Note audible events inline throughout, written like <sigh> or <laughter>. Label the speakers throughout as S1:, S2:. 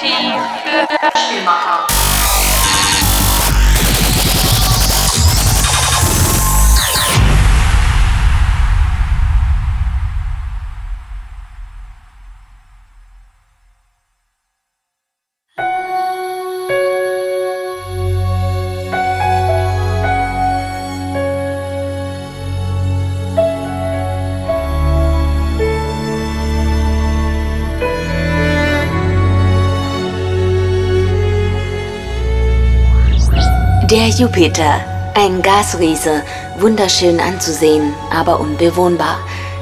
S1: Demokratie für
S2: Der Jupiter, ein Gasriese, wunderschön anzusehen, aber unbewohnbar.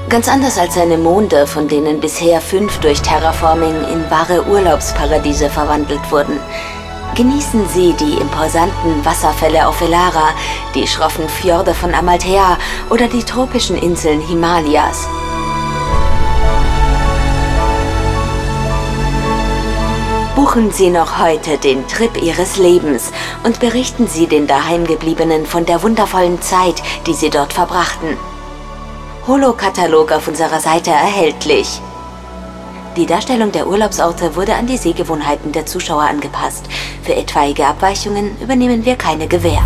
S2: Ganz anders als seine Monde, von denen bisher fünf durch Terraforming in wahre Urlaubsparadiese verwandelt wurden. Genießen Sie die imposanten Wasserfälle auf Elara, die schroffen Fjorde von Amalthea oder die tropischen Inseln Himalayas. Buchen Sie noch heute den Trip Ihres Lebens und berichten Sie den Daheimgebliebenen von der wundervollen Zeit, die Sie dort verbrachten. Holo-Katalog auf unserer Seite erhältlich. Die Darstellung der Urlaubsorte wurde an die Sehgewohnheiten der Zuschauer angepasst. Für etwaige Abweichungen übernehmen wir keine Gewähr.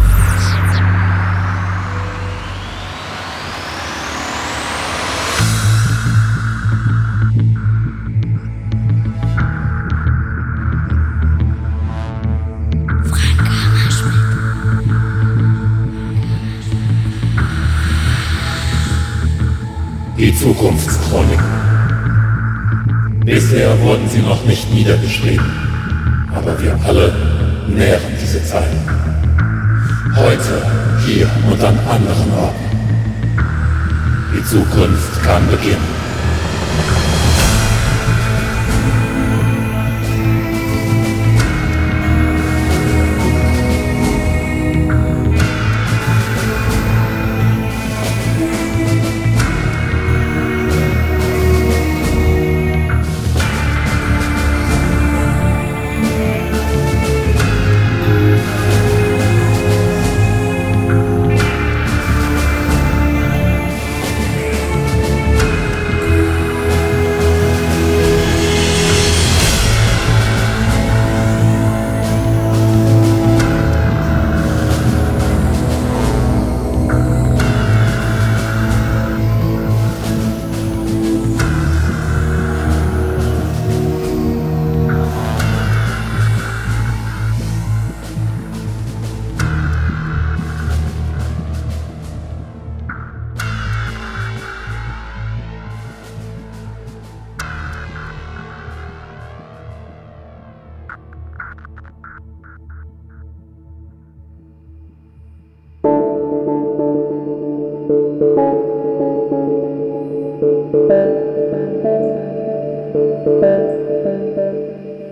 S3: Zukunftschronik. Bisher wurden sie noch nicht niedergeschrieben, aber wir alle nähren diese Zeit. Heute, hier und an anderen Orten. Die Zukunft kann beginnen.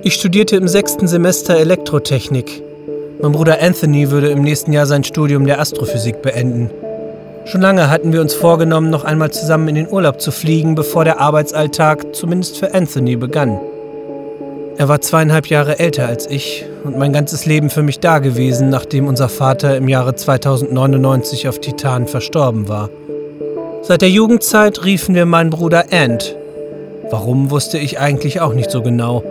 S4: Ich studierte im sechsten Semester Elektrotechnik. Mein Bruder Anthony würde im nächsten Jahr sein Studium der Astrophysik beenden. Schon lange hatten wir uns vorgenommen, noch einmal zusammen in den Urlaub zu fliegen, bevor der Arbeitsalltag zumindest für Anthony begann. Er war zweieinhalb Jahre älter als ich und mein ganzes Leben für mich dagewesen, nachdem unser Vater im Jahre 2099 auf Titan verstorben war. Seit der Jugendzeit riefen wir meinen Bruder Ant. Warum wusste ich eigentlich auch nicht so genau.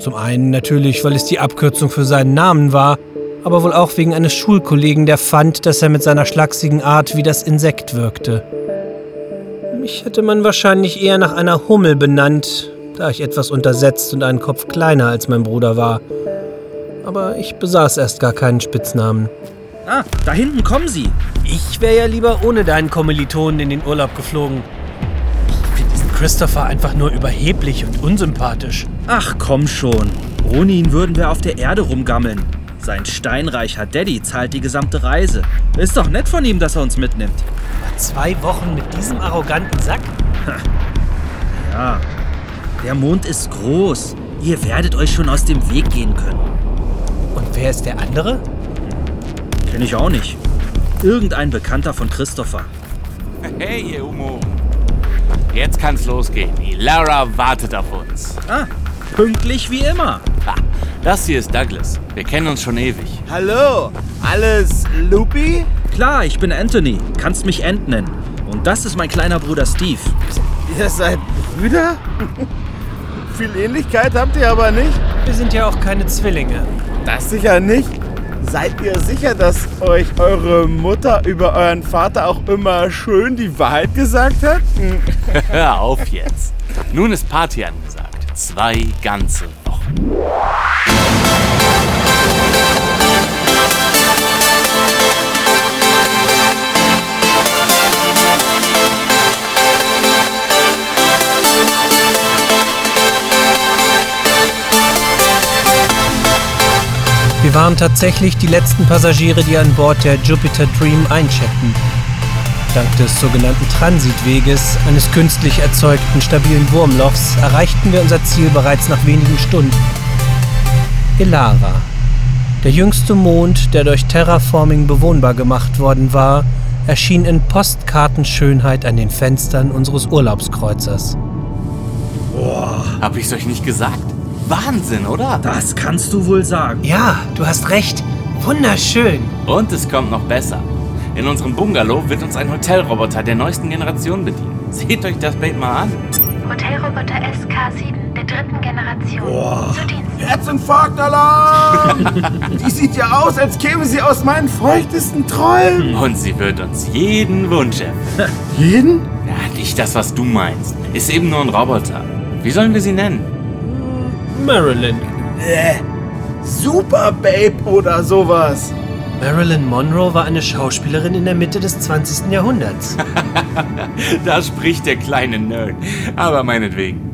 S4: Zum einen natürlich, weil es die Abkürzung für seinen Namen war, aber wohl auch wegen eines Schulkollegen, der fand, dass er mit seiner schlachsigen Art wie das Insekt wirkte. Mich hätte man wahrscheinlich eher nach einer Hummel benannt, da ich etwas untersetzt und einen Kopf kleiner als mein Bruder war. Aber ich besaß erst gar keinen Spitznamen.
S5: Ah, da hinten kommen sie.
S4: Ich wäre ja lieber ohne deinen Kommilitonen in den Urlaub geflogen. Christopher einfach nur überheblich und unsympathisch.
S5: Ach komm schon. Ohne ihn würden wir auf der Erde rumgammeln. Sein steinreicher Daddy zahlt die gesamte Reise. Ist doch nett von ihm, dass er uns mitnimmt.
S4: Aber zwei Wochen mit diesem arroganten Sack?
S5: Ja, der Mond ist groß. Ihr werdet euch schon aus dem Weg gehen können.
S4: Und wer ist der andere?
S5: Kenn ich auch nicht. Irgendein Bekannter von Christopher.
S6: Hey, ihr Umo. Jetzt kann's losgehen. Die Lara wartet auf uns.
S5: Ah, pünktlich wie immer.
S6: Ha, das hier ist Douglas. Wir kennen uns schon ewig.
S7: Hallo, alles Loopy?
S5: Klar, ich bin Anthony. Kannst mich Ant nennen. Und das ist mein kleiner Bruder Steve.
S7: Ihr seid Brüder? <laughs> Viel Ähnlichkeit habt ihr aber nicht.
S4: Wir sind ja auch keine Zwillinge.
S7: Das sicher nicht. Seid ihr sicher, dass euch eure Mutter über euren Vater auch immer schön die Wahrheit gesagt hat? Hm. <laughs>
S6: Hör auf jetzt. Nun ist Party angesagt. Zwei ganze Wochen.
S4: Wir waren tatsächlich die letzten Passagiere, die an Bord der Jupiter Dream eincheckten. Dank des sogenannten Transitweges, eines künstlich erzeugten stabilen Wurmlochs, erreichten wir unser Ziel bereits nach wenigen Stunden. Elara, der jüngste Mond, der durch Terraforming bewohnbar gemacht worden war, erschien in Postkartenschönheit an den Fenstern unseres Urlaubskreuzers.
S6: Hab ich's euch nicht gesagt? Wahnsinn, oder?
S5: Das kannst du wohl sagen.
S4: Ja, du hast recht. Wunderschön.
S6: Und es kommt noch besser. In unserem Bungalow wird uns ein Hotelroboter der neuesten Generation bedienen. <laughs> Seht euch das Bild mal an.
S8: Hotelroboter SK7 der dritten Generation. Zu Dienst.
S7: Herzinfarktalarm! <laughs> die sieht ja aus, als käme sie aus meinen feuchtesten Träumen.
S6: Und sie wird uns jeden Wunsch erfüllen.
S7: Jeden?
S6: Ja, nicht das, was du meinst. Ist eben nur ein Roboter. Wie sollen wir sie nennen?
S4: Marilyn.
S7: Äh, Super Babe oder sowas.
S4: Marilyn Monroe war eine Schauspielerin in der Mitte des 20. Jahrhunderts. <laughs>
S6: Da spricht der kleine Nerd. Aber meinetwegen.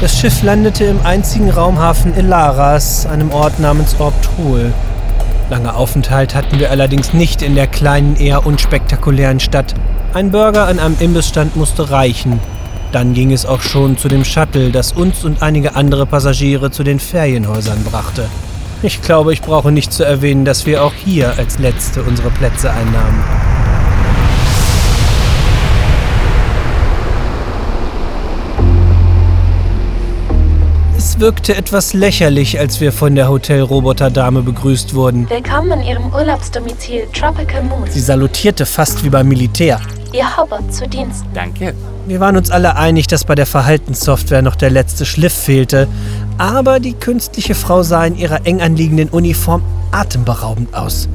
S4: Das Schiff landete im einzigen Raumhafen Elaras, einem Ort namens Orptul. Lange Aufenthalt hatten wir allerdings nicht in der kleinen, eher unspektakulären Stadt. Ein Burger an einem Imbissstand musste reichen. Dann ging es auch schon zu dem Shuttle, das uns und einige andere Passagiere zu den Ferienhäusern brachte. Ich glaube, ich brauche nicht zu erwähnen, dass wir auch hier als Letzte unsere Plätze einnahmen. Es wirkte etwas lächerlich, als wir von der Hotelroboterdame begrüßt wurden.
S8: Willkommen in Ihrem Urlaubsdomizil Tropical Moon.
S4: Sie salutierte fast wie beim Militär.
S8: Ihr Hobart zu Dienst.
S6: Danke.
S4: Wir waren uns alle einig, dass bei der Verhaltenssoftware noch der letzte Schliff fehlte. Aber die künstliche Frau sah in ihrer eng anliegenden Uniform atemberaubend aus.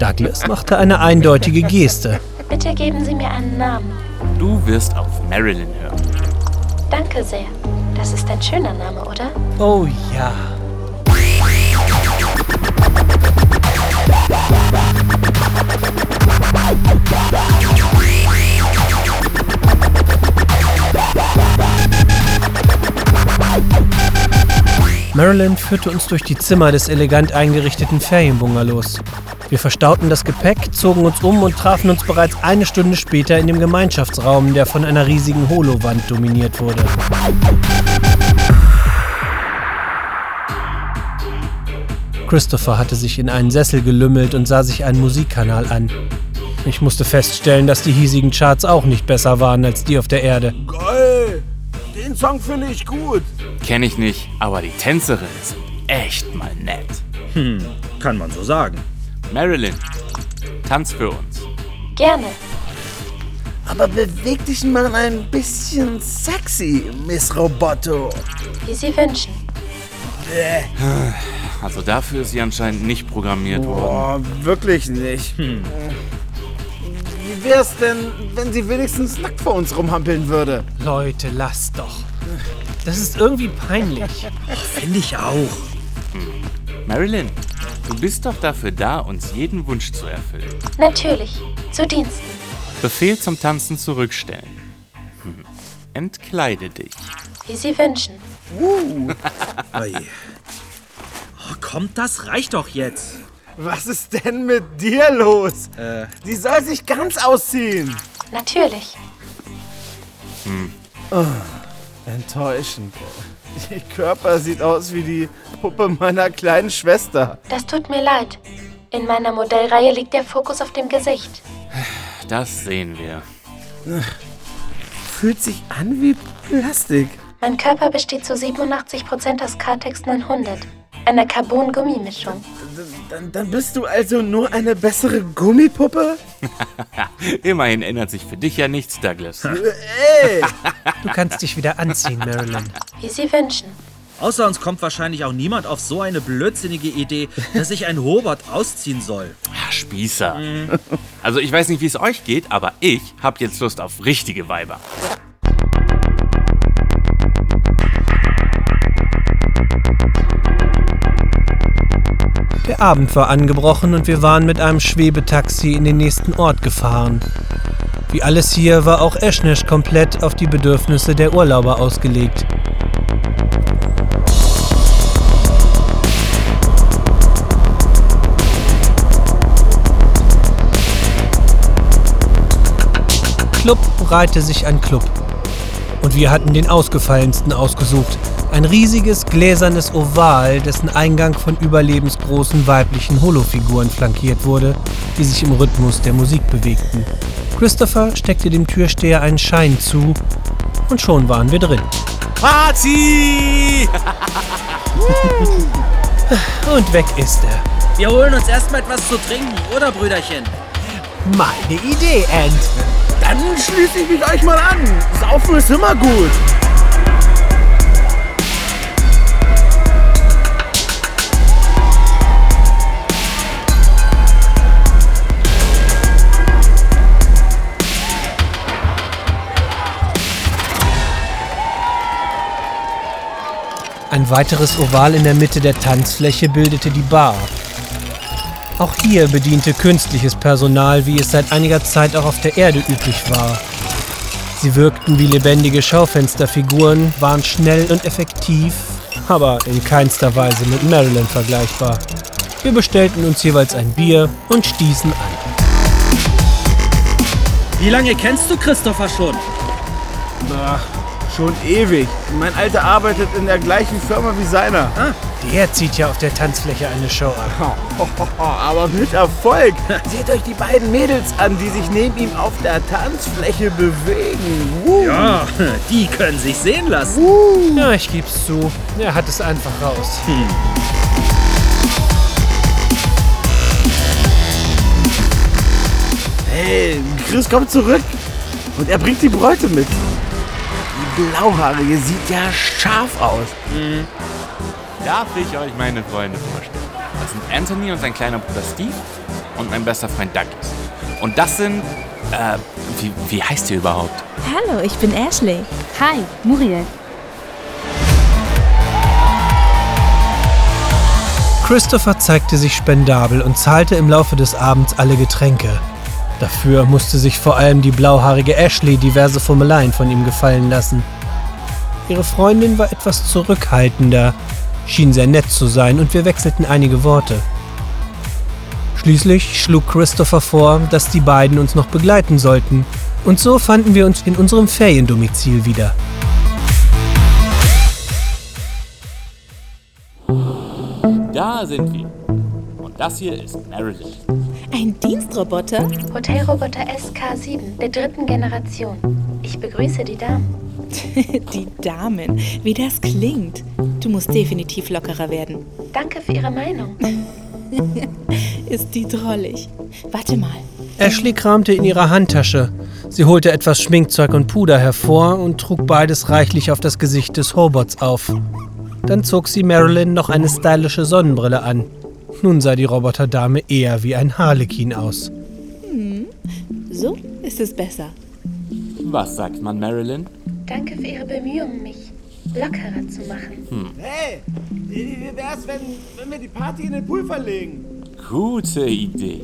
S4: Douglas machte eine eindeutige Geste.
S8: Bitte geben Sie mir einen Namen.
S6: Du wirst auf Marilyn hören.
S8: Danke sehr. Das ist ein schöner Name, oder?
S4: Oh ja. Marilyn führte uns durch die Zimmer des elegant eingerichteten Ferienbungalows. Wir verstauten das Gepäck, zogen uns um und trafen uns bereits eine Stunde später in dem Gemeinschaftsraum, der von einer riesigen Holowand dominiert wurde. Christopher hatte sich in einen Sessel gelümmelt und sah sich einen Musikkanal an. Ich musste feststellen, dass die hiesigen Charts auch nicht besser waren als die auf der Erde.
S7: Geil. Den Song finde ich gut.
S6: Kenn ich nicht, aber die Tänzerinnen sind echt mal nett.
S5: Hm, kann man so sagen.
S6: Marilyn, tanz für uns.
S8: Gerne.
S7: Aber beweg dich mal ein bisschen sexy, Miss Roboto.
S8: Wie Sie wünschen.
S6: Also dafür ist sie anscheinend nicht programmiert worden.
S7: Boah, wirklich nicht. Wie wär's denn, wenn sie wenigstens nackt vor uns rumhampeln würde?
S4: Leute, lasst doch. Das ist irgendwie peinlich.
S5: Finde ich auch.
S6: Marilyn, du bist doch dafür da, uns jeden Wunsch zu erfüllen.
S8: Natürlich. Zu Diensten.
S6: Befehl zum Tanzen zurückstellen. Hm. Entkleide dich.
S8: Wie Sie wünschen. <laughs>
S5: Ui. Oh, kommt, das reicht doch jetzt.
S7: Was ist denn mit dir los?
S5: Äh,
S7: Die soll sich ganz ausziehen.
S8: Natürlich.
S7: Enttäuschend. Ihr Körper sieht aus wie die Puppe meiner kleinen Schwester.
S8: Das tut mir leid. In meiner Modellreihe liegt der Fokus auf dem Gesicht.
S6: Das sehen wir.
S7: Fühlt sich an wie Plastik.
S8: Mein Körper besteht zu 87% aus Cartex 900. einer Carbon-Gummimischung.
S7: Dann, dann bist du also nur eine bessere Gummipuppe? <laughs>
S6: Immerhin ändert sich für dich ja nichts, Douglas.
S7: Ey! <laughs>
S4: Du kannst dich wieder anziehen, Marilyn.
S8: Wie Sie wünschen.
S5: Außer uns kommt wahrscheinlich auch niemand auf so eine blödsinnige Idee, dass sich ein Hobart ausziehen soll.
S6: Ah, Spießer. Also ich weiß nicht, wie es euch geht, aber ich hab jetzt Lust auf richtige Weiber.
S4: Der Abend war angebrochen und wir waren mit einem Schwebetaxi in den nächsten Ort gefahren. Wie alles hier war auch Eschnesch komplett auf die Bedürfnisse der Urlauber ausgelegt. Club reihte sich an Club. Und wir hatten den ausgefallensten ausgesucht. Ein riesiges gläsernes Oval, dessen Eingang von überlebensgroßen weiblichen Holofiguren flankiert wurde, die sich im Rhythmus der Musik bewegten. Christopher steckte dem Türsteher einen Schein zu und schon waren wir drin.
S6: Party! <laughs>
S4: Und weg ist er.
S5: Wir holen uns erstmal etwas zu trinken, oder Brüderchen?
S4: Meine Idee, Ant.
S7: Dann schließe ich mich euch mal an. Saufen ist immer gut.
S4: Ein weiteres Oval in der Mitte der Tanzfläche bildete die Bar. Auch hier bediente künstliches Personal, wie es seit einiger Zeit auch auf der Erde üblich war. Sie wirkten wie lebendige Schaufensterfiguren, waren schnell und effektiv, aber in keinster Weise mit Marilyn vergleichbar. Wir bestellten uns jeweils ein Bier und stießen an.
S5: Wie lange kennst du Christopher schon?
S7: Ach, schon ewig. Mein Alter arbeitet in der gleichen Firma wie seiner.
S4: Der zieht ja auf der Tanzfläche eine Show ab. <laughs>
S7: Aber mit Erfolg. <laughs> Seht euch die beiden Mädels an, die sich neben ihm auf der Tanzfläche bewegen. Uh.
S5: Ja, <laughs> die können sich sehen lassen.
S4: Ja, ich geb's zu. Er hat es einfach raus.
S7: Hey, Chris kommt zurück. Und er bringt die Bräute mit. Die Blauhaarige sieht ja scharf aus.
S6: Darf ich euch meine Freunde vorstellen? Das sind Anthony und sein kleiner Bruder Steve und mein bester Freund Douglas. Und das sind, äh, wie, wie heißt ihr überhaupt?
S9: Hallo, ich bin Ashley. Hi, Muriel.
S4: Christopher zeigte sich spendabel und zahlte im Laufe des Abends alle Getränke. Dafür musste sich vor allem die blauhaarige Ashley diverse Fummeleien von ihm gefallen lassen. Ihre Freundin war etwas zurückhaltender, schien sehr nett zu sein und wir wechselten einige Worte. Schließlich schlug Christopher vor, dass die beiden uns noch begleiten sollten, und so fanden wir uns in unserem Feriendomizil wieder.
S6: Da sind wir. Und das hier ist Marilyn.
S9: Ein Dienstroboter?
S8: Hotelroboter SK7 der dritten Generation. Ich begrüße die Damen. <laughs>
S9: Die Damen, wie das klingt. Du musst definitiv lockerer werden.
S8: Danke für Ihre Meinung. <laughs>
S9: Ist die drollig. Warte mal.
S4: Ashley kramte in ihrer Handtasche. Sie holte etwas Schminkzeug und Puder hervor und trug beides reichlich auf das Gesicht des Robots auf. Dann zog sie Marilyn noch eine stylische Sonnenbrille an. Nun sah die Roboterdame eher wie ein Harlekin aus.
S9: So ist es besser.
S6: Was sagt man, Marilyn?
S8: Danke für Ihre Bemühungen, mich lockerer zu machen.
S7: Hey, wie wär's, wenn, wenn wir die Party in den Pool verlegen?
S6: Gute Idee.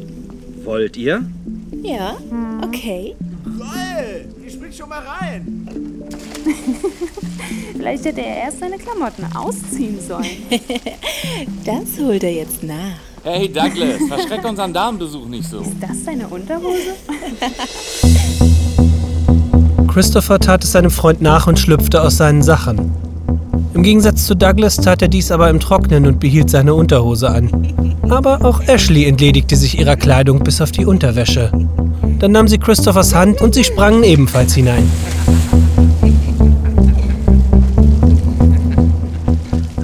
S5: Wollt ihr?
S9: Ja, okay.
S7: Spring schon mal rein. <laughs>
S10: Vielleicht hätte er erst seine Klamotten ausziehen sollen. <laughs>
S9: Das holt er jetzt nach.
S6: Hey Douglas, verschreck unseren Damenbesuch nicht so.
S10: Ist das seine Unterhose? <laughs>
S4: Christopher tat es seinem Freund nach und schlüpfte aus seinen Sachen. Im Gegensatz zu Douglas tat er dies aber im Trocknen und behielt seine Unterhose an. Aber auch Ashley entledigte sich ihrer Kleidung bis auf die Unterwäsche. Dann nahm sie Christophers Hand und sie sprangen ebenfalls hinein.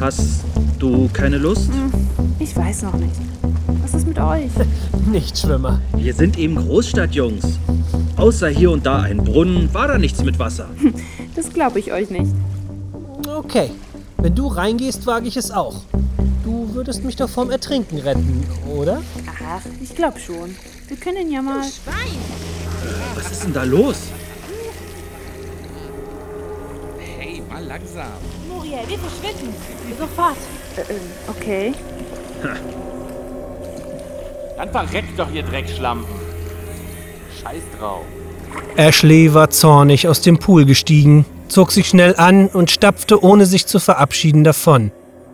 S5: Hast du keine Lust?
S10: Ich weiß noch nicht. Was ist mit euch? <laughs>
S4: Nichtschwimmer.
S5: Wir sind eben Großstadtjungs. Außer hier und da ein Brunnen war da nichts mit Wasser. <laughs>
S10: Das glaube ich euch nicht.
S4: Okay. Wenn du reingehst, wage ich es auch. Du würdest mich doch vom Ertrinken retten, oder?
S10: Ach, ich glaube schon. Wir können ja mal.
S5: Was ist denn da los?
S6: Hey, mal langsam.
S9: Muriel, wir verschwinden. Sofort.
S10: Äh, äh, okay.
S6: Dann verreckt doch, ihr Dreckschlampen. Scheiß drauf.
S4: Ashley war zornig aus dem Pool gestiegen, zog sich schnell an und stapfte, ohne sich zu verabschieden, davon.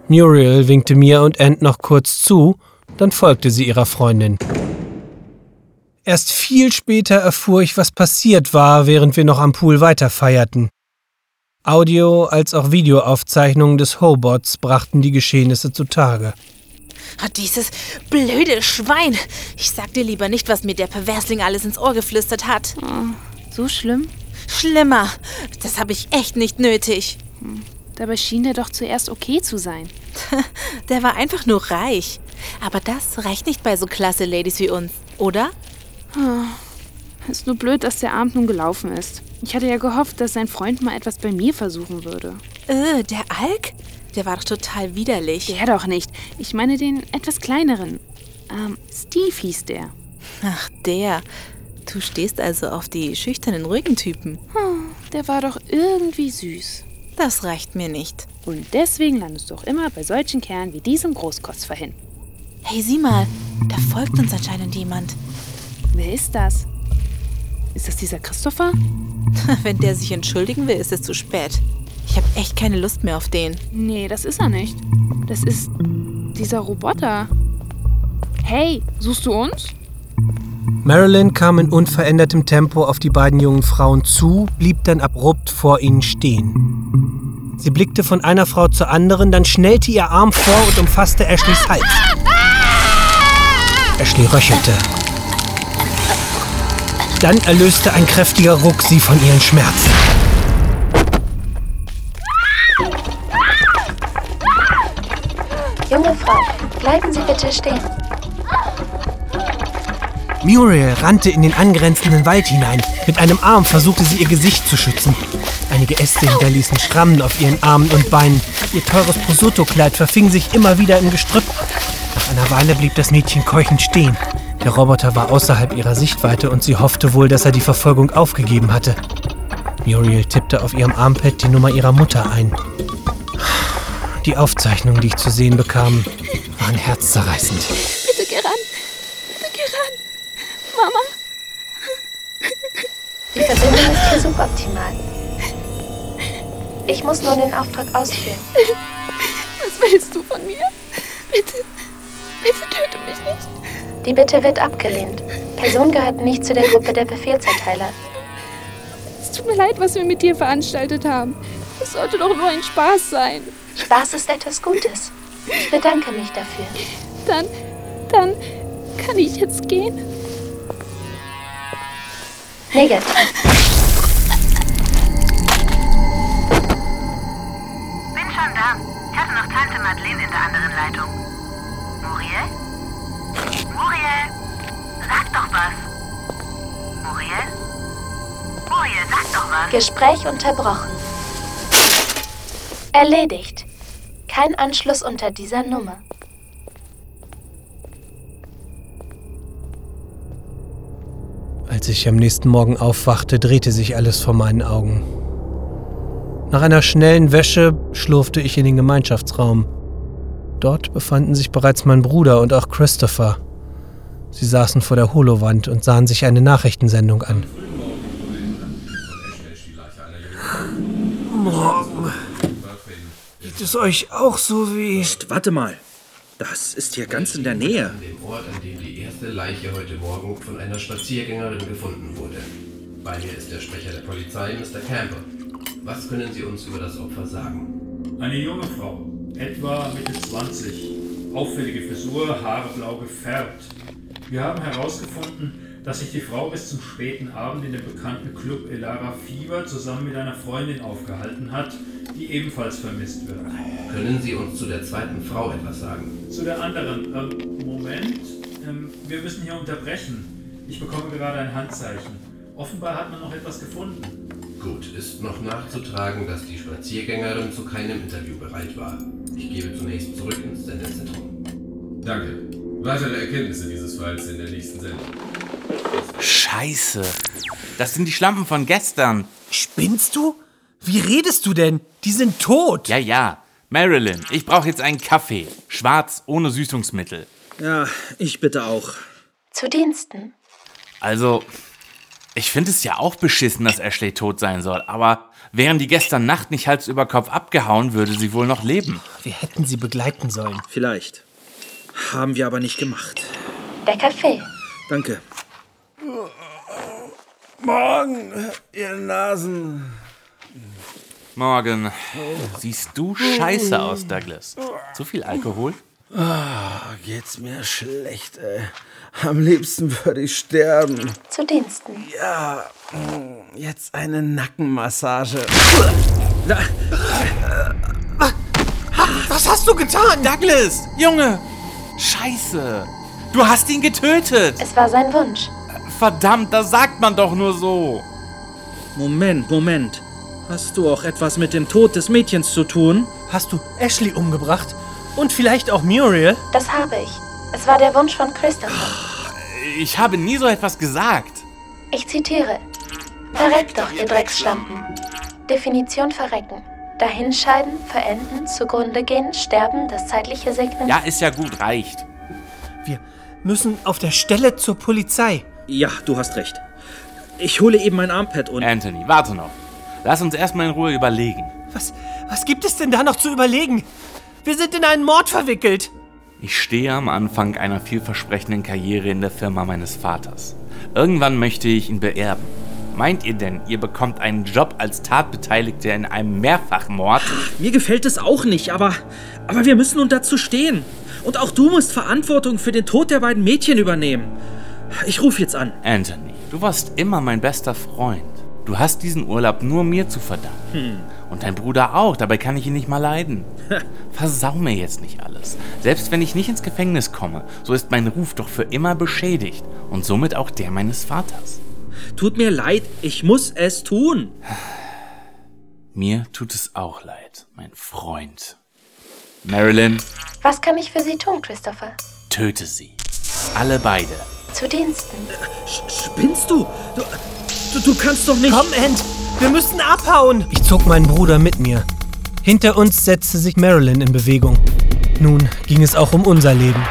S4: Muriel winkte mir und Ant noch kurz zu, dann folgte sie ihrer Freundin. Erst viel später erfuhr ich, was passiert war, während wir noch am Pool weiterfeierten. Audio- als auch Videoaufzeichnungen des Hobots brachten die Geschehnisse zutage.
S9: Ah, dieses blöde Schwein. Ich sag dir lieber nicht, was mir der Perversling alles ins Ohr geflüstert hat.
S10: Oh, so schlimm?
S9: Schlimmer. Das habe ich echt nicht nötig.
S10: Dabei schien der doch zuerst okay zu sein. <laughs>
S9: Der war einfach nur reich. Aber das reicht nicht bei so klasse Ladies wie uns, oder?
S10: Ist nur blöd, dass der Abend nun gelaufen ist. Ich hatte ja gehofft, dass sein Freund mal etwas bei mir versuchen würde.
S9: Äh, der Alk? Der war doch total widerlich.
S10: Der doch nicht. Ich meine den etwas kleineren. Ähm, Steve hieß der.
S9: Ach, der. Du stehst also auf die schüchternen, ruhigen Typen.
S10: Hm, Der war doch irgendwie süß.
S9: Das reicht mir nicht.
S10: Und deswegen landest du auch immer bei solchen Kerlen wie diesem Großkotz hin.
S9: Hey, sieh mal. Da folgt uns anscheinend jemand.
S10: Wer ist das? Ist das dieser Christopher? <laughs>
S9: Wenn der sich entschuldigen will, ist es zu spät. Ich habe echt keine Lust mehr auf den.
S10: Nee, das ist er nicht. Das ist dieser Roboter. Hey, suchst du uns?
S4: Marilyn kam in unverändertem Tempo auf die beiden jungen Frauen zu, blieb dann abrupt vor ihnen stehen. Sie blickte von einer Frau zur anderen, dann schnellte ihr Arm vor und umfasste Ashleys Hals. Ashley röchelte. Dann erlöste ein kräftiger Ruck sie von ihren Schmerzen.
S8: Junge Frau, bleiben Sie bitte stehen.
S4: Muriel rannte in den angrenzenden Wald hinein. Mit einem Arm versuchte sie ihr Gesicht zu schützen. Einige Äste hinterließen Schrammen auf ihren Armen und Beinen. Ihr teures Prosotto-Kleid verfing sich immer wieder im Gestrüpp. Nach einer Weile blieb das Mädchen keuchend stehen. Der Roboter war außerhalb ihrer Sichtweite und sie hoffte wohl, dass er die Verfolgung aufgegeben hatte. Muriel tippte auf ihrem Armpad die Nummer ihrer Mutter ein. Die Aufzeichnungen, die ich zu sehen bekam, waren herzzerreißend.
S10: Bitte geh ran. Bitte geh ran. Mama.
S8: Die Verbindung ist hier suboptimal. Ich muss nun den Auftrag ausführen.
S10: Was willst du von mir? Bitte. Bitte töte mich nicht.
S8: Die Bitte wird abgelehnt. Person gehört nicht zu der Gruppe der Befehlserteiler.
S10: Es tut mir leid, was wir mit dir veranstaltet haben. Es sollte doch nur ein Spaß sein.
S8: Spaß ist etwas Gutes. Ich bedanke mich dafür.
S10: Dann, dann kann ich jetzt gehen.
S8: Negativ.
S11: Bin schon da. Ich hatte noch Tante Madeleine in der anderen Leitung. Muriel? Muriel? Sag doch was. Muriel? Muriel, sag doch was.
S8: Gespräch unterbrochen. Erledigt. Kein Anschluss unter dieser Nummer.
S4: Als ich am nächsten Morgen aufwachte, drehte sich alles vor meinen Augen. Nach einer schnellen Wäsche schlurfte ich in den Gemeinschaftsraum. Dort befanden sich bereits mein Bruder und auch Christopher. Sie saßen vor der Holowand und sahen sich eine Nachrichtensendung an. Morgen. Geht es euch auch so wie...
S5: Psst, warte mal. Das ist hier ganz in der Nähe.
S12: An dem Ort, an dem die erste Leiche heute Morgen von einer Spaziergängerin gefunden wurde. Bei mir ist der Sprecher der Polizei, Mr. Camper. Was können Sie uns über das Opfer sagen?
S13: Eine junge Frau, etwa Mitte 20. Auffällige Frisur, Haare blau gefärbt. Wir haben herausgefunden, dass sich die Frau bis zum späten Abend in dem bekannten Club Elara Fever zusammen mit einer Freundin aufgehalten hat, die ebenfalls vermisst wird.
S12: Können Sie uns zu der zweiten Frau etwas sagen?
S13: Zu der anderen. Ähm, Moment. Ähm, wir müssen hier unterbrechen. Ich bekomme gerade ein Handzeichen. Offenbar hat man noch etwas gefunden.
S12: Gut, ist noch nachzutragen, dass die Spaziergängerin zu keinem Interview bereit war. Ich gebe zunächst zurück ins Sendezentrum.
S14: Danke. Weitere Erkenntnisse dieses Falls in der nächsten Sendung.
S6: Scheiße. Das sind die Schlampen von gestern.
S4: Spinnst du? Wie redest du denn? Die sind tot.
S6: Ja, ja. Marilyn, ich brauche jetzt einen Kaffee. Schwarz, ohne Süßungsmittel.
S5: Ja, ich bitte auch.
S8: Zu Diensten.
S6: Also, ich finde es ja auch beschissen, dass Ashley tot sein soll, aber wären die gestern Nacht nicht Hals über Kopf abgehauen, würde sie wohl noch leben.
S4: Wir hätten sie begleiten sollen.
S5: Vielleicht. Haben wir aber nicht gemacht.
S8: Der Kaffee.
S5: Danke.
S7: Morgen, ihr Nasen.
S6: Morgen. Siehst du scheiße aus, Douglas. Zu viel Alkohol?
S7: Ah, geht's mir schlecht, ey. Am liebsten würde ich sterben.
S8: Zu Diensten.
S7: Ja, jetzt eine Nackenmassage.
S4: Was hast du getan?
S6: Douglas, Junge! Scheiße! Du hast ihn getötet!
S8: Es war sein Wunsch.
S6: Verdammt, das sagt man doch nur so.
S5: Moment, Moment. Hast du auch etwas mit dem Tod des Mädchens zu tun?
S4: Hast du Ashley umgebracht? Und vielleicht auch Muriel?
S8: Das habe ich. Es war der Wunsch von Christopher.
S6: Ich habe nie so etwas gesagt.
S8: Ich zitiere. Verreckt doch, ihr Drecksschlampen. Definition verrecken. Dahinscheiden, verenden, zugrunde gehen, sterben, das zeitliche Segnen.
S6: Ja, ist ja gut, reicht.
S4: Wir müssen auf der Stelle zur Polizei.
S5: Ja, du hast recht. Ich hole eben mein Armpad und.
S6: Anthony, warte noch. Lass uns erstmal in Ruhe überlegen.
S4: Was, was gibt es denn da noch zu überlegen? Wir sind in einen Mord verwickelt.
S6: Ich stehe am Anfang einer vielversprechenden Karriere in der Firma meines Vaters. Irgendwann möchte ich ihn beerben. Meint ihr denn, ihr bekommt einen Job als Tatbeteiligter in einem Mehrfachmord?
S5: Mir gefällt es auch nicht, aber, aber wir müssen nun dazu stehen. Und auch du musst Verantwortung für den Tod der beiden Mädchen übernehmen. Ich rufe jetzt an.
S6: Anthony, du warst immer mein bester Freund. Du hast diesen Urlaub nur mir zu verdanken.
S5: Hm.
S6: Und dein Bruder auch, dabei kann ich ihn nicht mal leiden. Versau mir jetzt nicht alles. Selbst wenn ich nicht ins Gefängnis komme, so ist mein Ruf doch für immer beschädigt. Und somit auch der meines Vaters.
S5: Tut mir leid, ich muss es tun.
S6: Mir tut es auch leid, mein Freund. Marilyn,
S8: Was kann ich für Sie tun, Christopher?
S6: töte sie. Alle beide.
S8: Zu Diensten.
S5: Spinnst du? Du, du, du kannst doch nicht.
S4: Komm, Ent, wir müssen abhauen. Ich zog meinen Bruder mit mir. Hinter uns setzte sich Marilyn in Bewegung. Nun ging es auch um unser Leben.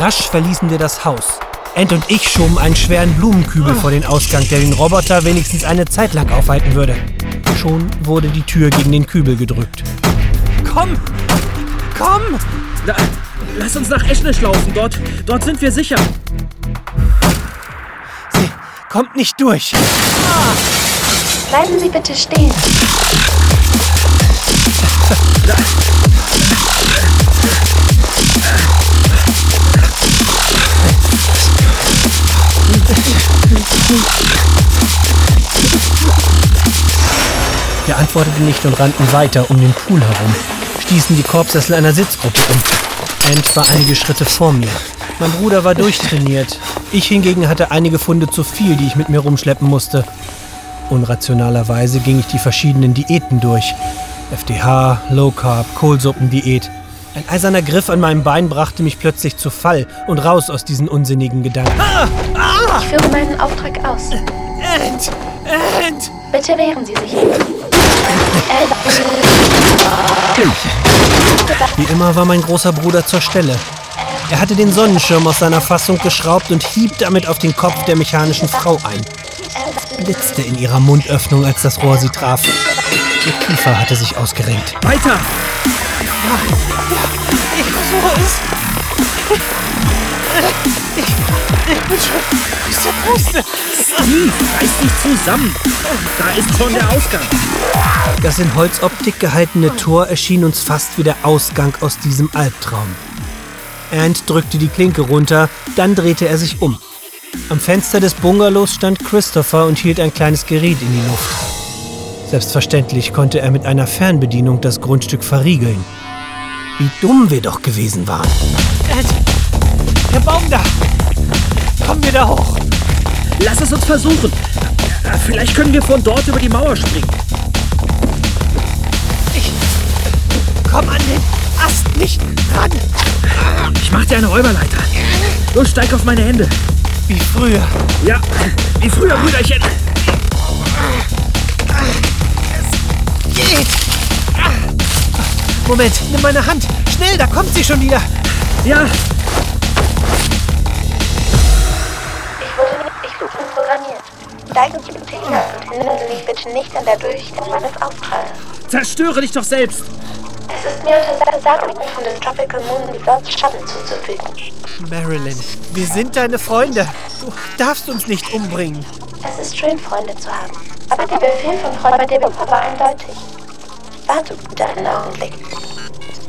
S4: Rasch verließen wir das Haus. Ent und ich schoben einen schweren Blumenkübel vor den Ausgang, der den Roboter wenigstens eine Zeit lang aufhalten würde. Schon wurde die Tür gegen den Kübel gedrückt. Komm! Komm!
S5: La, lass uns nach Eschnisch laufen. Dort, dort sind wir sicher.
S4: Sie kommt nicht durch.
S8: Bleiben Sie bitte stehen.
S4: Wir antworteten nicht und rannten weiter um den Pool herum, stießen die Korbsessel einer Sitzgruppe um. Ant war einige Schritte vor mir. Mein Bruder war durchtrainiert. Ich hingegen hatte einige Funde zu viel, die ich mit mir rumschleppen musste. Unrationalerweise ging ich die verschiedenen Diäten durch. FDH, Low Carb, Kohlsuppendiät. Ein eiserner Griff an meinem Bein brachte mich plötzlich zu Fall und raus aus diesen unsinnigen Gedanken.
S8: Ich führe meinen Auftrag aus.
S4: Ant! Ant!
S8: Bitte wehren Sie sich.
S4: Wie immer war mein großer Bruder zur Stelle. Er hatte den Sonnenschirm aus seiner Fassung geschraubt und hieb damit auf den Kopf der mechanischen Frau ein. Es blitzte in ihrer Mundöffnung, als das Rohr sie traf. Ihr Kiefer hatte sich ausgerenkt.
S5: Weiter!
S4: Ich versuche es.
S5: Steve, reiß dich zusammen. Da ist schon der Ausgang.
S4: Das in Holzoptik gehaltene Tor erschien uns fast wie der Ausgang aus diesem Albtraum. Ant drückte die Klinke runter, dann drehte er sich um. Am Fenster des Bungalows stand Christopher und hielt ein kleines Gerät in die Luft. Selbstverständlich konnte er mit einer Fernbedienung das Grundstück verriegeln. Wie dumm wir doch gewesen waren. Ant, der Baum da! Kommen wir da hoch!
S5: Lass es uns versuchen. Vielleicht können wir von dort über die Mauer springen.
S4: Ich komm an den Ast nicht ran.
S5: Ich mach dir eine Räuberleiter. Los, steig auf meine Hände.
S4: Wie früher.
S5: Ja, wie früher, Brüderchen.
S4: Geht! Moment, nimm meine Hand. Schnell, da kommt sie schon wieder.
S5: Ja,
S8: Ich wurde nicht programmiert. Steigen Sie bitte hinab und hindern Sie mich bitte nicht an der Durchführung meines Auftrags.
S5: zerstöre dich doch selbst.
S8: Es ist mir untersagt, von den Tropical Moon Resorts Schaden zuzufügen.
S4: Marilyn, wir sind deine Freunde. Du darfst uns nicht umbringen.
S8: Es ist schön, Freunde zu haben. Aber der Befehl von Freund Debbe war eindeutig. Warte bitte einen Augenblick.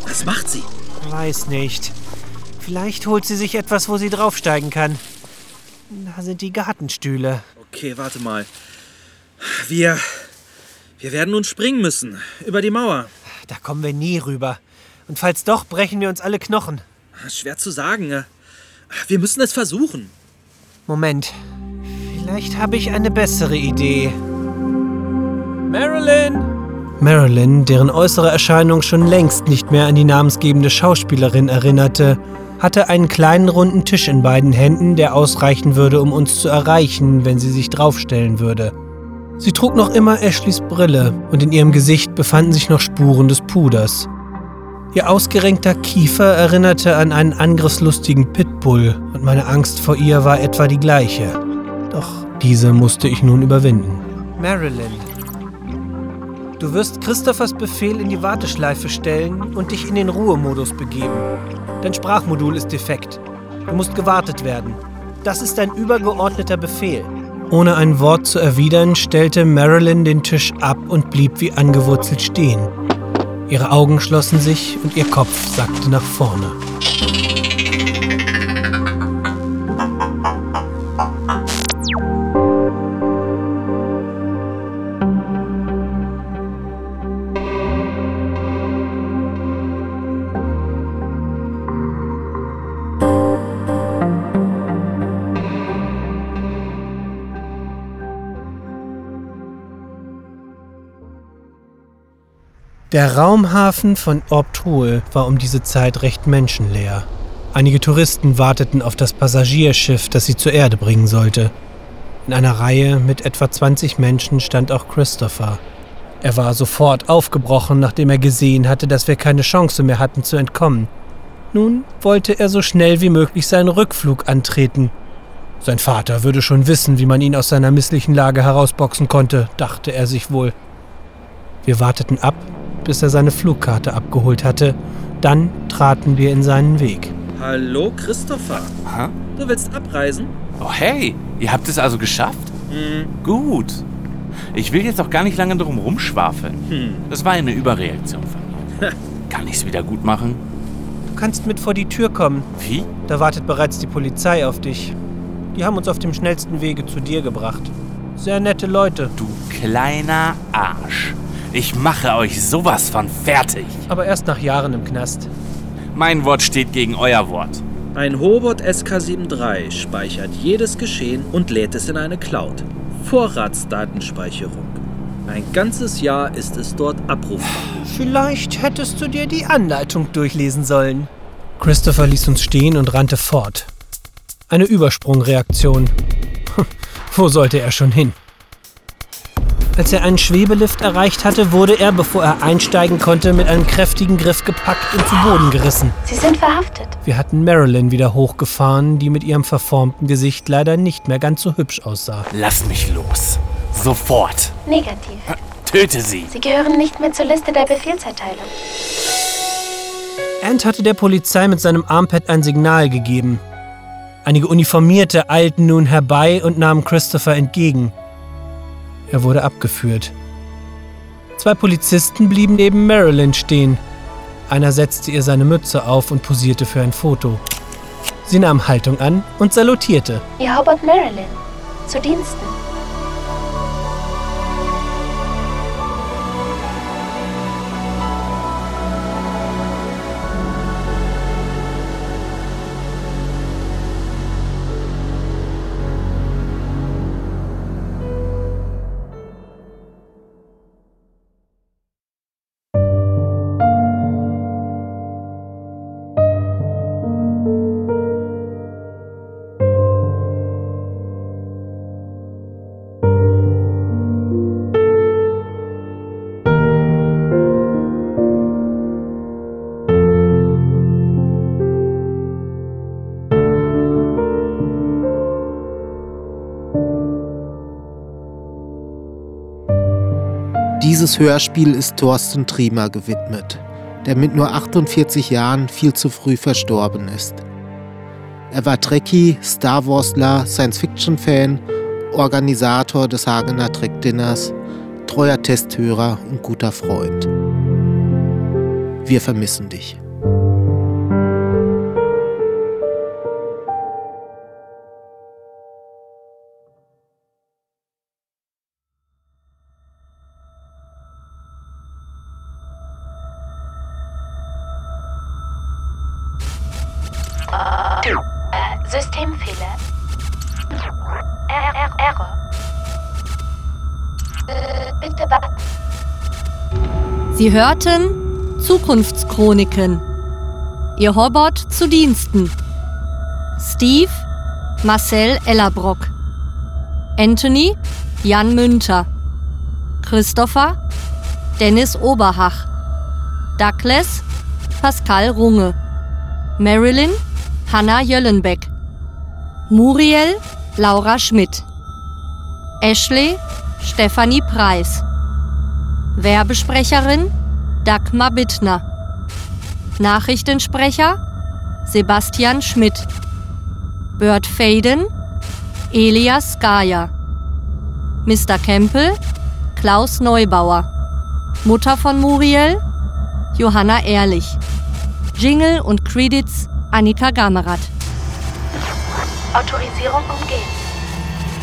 S5: Was macht sie?
S4: Weiß nicht. Vielleicht holt sie sich etwas, wo sie draufsteigen kann. Da sind die Gartenstühle.
S5: Okay, warte mal. Wir. Wir werden nun springen müssen. Über die Mauer.
S4: Da kommen wir nie rüber. Und falls doch, brechen wir uns alle Knochen.
S5: Schwer zu sagen. Wir müssen es versuchen.
S4: Moment. Vielleicht habe ich eine bessere Idee. Marilyn! Marilyn, deren äußere Erscheinung schon längst nicht mehr an die namensgebende Schauspielerin erinnerte, hatte einen kleinen runden Tisch in beiden Händen, der ausreichen würde, um uns zu erreichen, wenn sie sich draufstellen würde. Sie trug noch immer Ashleys Brille und in ihrem Gesicht befanden sich noch Spuren des Puders. Ihr ausgerenkter Kiefer erinnerte an einen angriffslustigen Pitbull und meine Angst vor ihr war etwa die gleiche. Doch diese musste ich nun überwinden. Marilyn, du wirst Christophers Befehl in die Warteschleife stellen und dich in den Ruhemodus begeben. Dein Sprachmodul ist defekt. Du musst gewartet werden. Das ist dein übergeordneter Befehl. Ohne ein Wort zu erwidern, stellte Marilyn den Tisch ab und blieb wie angewurzelt stehen. Ihre Augen schlossen sich und ihr Kopf sackte nach vorne. Der Raumhafen von Orptul war um diese Zeit recht menschenleer. Einige Touristen warteten auf das Passagierschiff, das sie zur Erde bringen sollte. In einer Reihe mit etwa 20 Menschen stand auch Christopher. Er war sofort aufgebrochen, nachdem er gesehen hatte, dass wir keine Chance mehr hatten zu entkommen. Nun wollte er so schnell wie möglich seinen Rückflug antreten. Sein Vater würde schon wissen, wie man ihn aus seiner misslichen Lage herausboxen konnte, dachte er sich wohl. Wir warteten ab, bis er seine Flugkarte abgeholt hatte. Dann traten wir in seinen Weg.
S5: Hallo, Christopher.
S6: Hä?
S5: Du willst abreisen?
S6: Oh, hey, ihr habt es also geschafft?
S5: Hm.
S6: Gut. Ich will jetzt auch gar nicht lange drum rumschwafeln.
S5: Hm.
S6: Das war eine Überreaktion von mir. Kann ich's wieder gut machen?
S4: Du kannst mit vor die Tür kommen.
S6: Wie?
S4: Da wartet bereits die Polizei auf dich. Die haben uns auf dem schnellsten Wege zu dir gebracht. Sehr nette Leute.
S6: Du kleiner Arsch. Ich mache euch sowas von fertig.
S4: Aber erst nach Jahren im Knast.
S6: Mein Wort steht gegen euer Wort.
S5: Ein Hobot SK73 speichert jedes Geschehen und lädt es in eine Cloud. Vorratsdatenspeicherung. Ein ganzes Jahr ist es dort abrufbar.
S4: Vielleicht hättest du dir die Anleitung durchlesen sollen. Christopher ließ uns stehen und rannte fort. Eine Übersprungreaktion. <laughs> Wo sollte er schon hin? Als er einen Schwebelift erreicht hatte, wurde er, bevor er einsteigen konnte, mit einem kräftigen Griff gepackt und zu Boden gerissen.
S8: Sie sind verhaftet.
S4: Wir hatten Marilyn wieder hochgefahren, die mit ihrem verformten Gesicht leider nicht mehr ganz so hübsch aussah.
S6: Lass mich los. Sofort.
S8: Negativ.
S6: Töte sie.
S8: Sie gehören nicht mehr zur Liste der Befehlserteilung.
S4: Ant hatte der Polizei mit seinem Armpad ein Signal gegeben. Einige Uniformierte eilten nun herbei und nahmen Christopher entgegen. Er wurde abgeführt. Zwei Polizisten blieben neben Marilyn stehen. Einer setzte ihr seine Mütze auf und posierte für ein Foto. Sie nahm Haltung an und salutierte.
S8: Ihr Hobart Marilyn. Zu Diensten.
S15: Dieses Hörspiel ist Thorsten Triemer gewidmet, der mit nur 48 Jahren viel zu früh verstorben ist. Er war Trekkie, Star Warsler, Science-Fiction-Fan, Organisator des Hagener Trek-Dinners, treuer Testhörer und guter Freund. Wir vermissen dich.
S16: Sie hörten Zukunftschroniken. Ihr Hobbot zu Diensten. Steve Marcel Ellerbrock. Anthony Jan Münter. Christopher Dennis Oberhach. Douglas Pascal Runge. Marilyn Hanna Jöllenbeck. Muriel Laura Schmidt. Ashley Stefanie Preis. Werbesprecherin Dagmar Bittner. Nachrichtensprecher Sebastian Schmidt. Bert Faden Elias Gaia. Mr. Kempel Klaus Neubauer. Mutter von Muriel Johanna Ehrlich. Jingle und Credits Annika Gamerath.
S8: Autorisierung umgehen.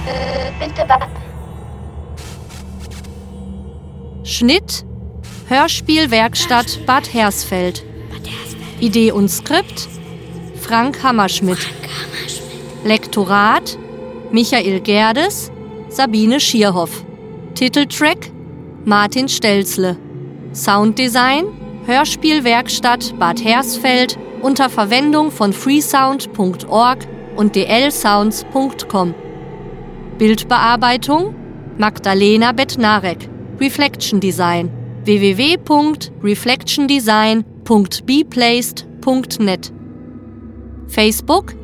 S8: Äh, bitte warten.
S16: Schnitt Hörspielwerkstatt Bad Hersfeld. Idee und Skript Frank Hammerschmidt. Lektorat Michael Gerdes, Sabine Schierhoff. Titeltrack Martin Stelzle. Sounddesign Hörspielwerkstatt Bad Hersfeld unter Verwendung von freesound.org und dlsounds.com. Bildbearbeitung Magdalena Bednarek. Reflection Design. www.reflectiondesign.beplaced.net Facebook.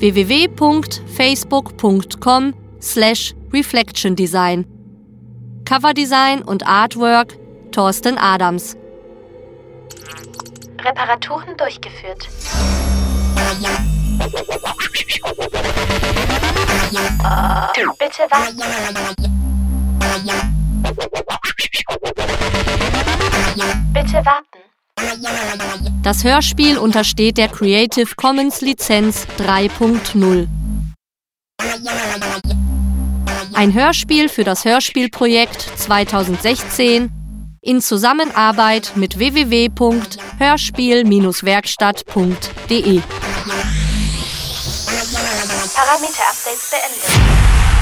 S16: www.facebook.com slash reflectiondesign Coverdesign und Artwork Thorsten Adams.
S8: Reparaturen durchgeführt. Bitte warten. Bitte warten.
S16: Das Hörspiel untersteht der Creative Commons Lizenz 3.0. Ein Hörspiel für das Hörspielprojekt 2016 in Zusammenarbeit mit www.hörspiel-werkstatt.de.
S8: Parameter-Updates beendet.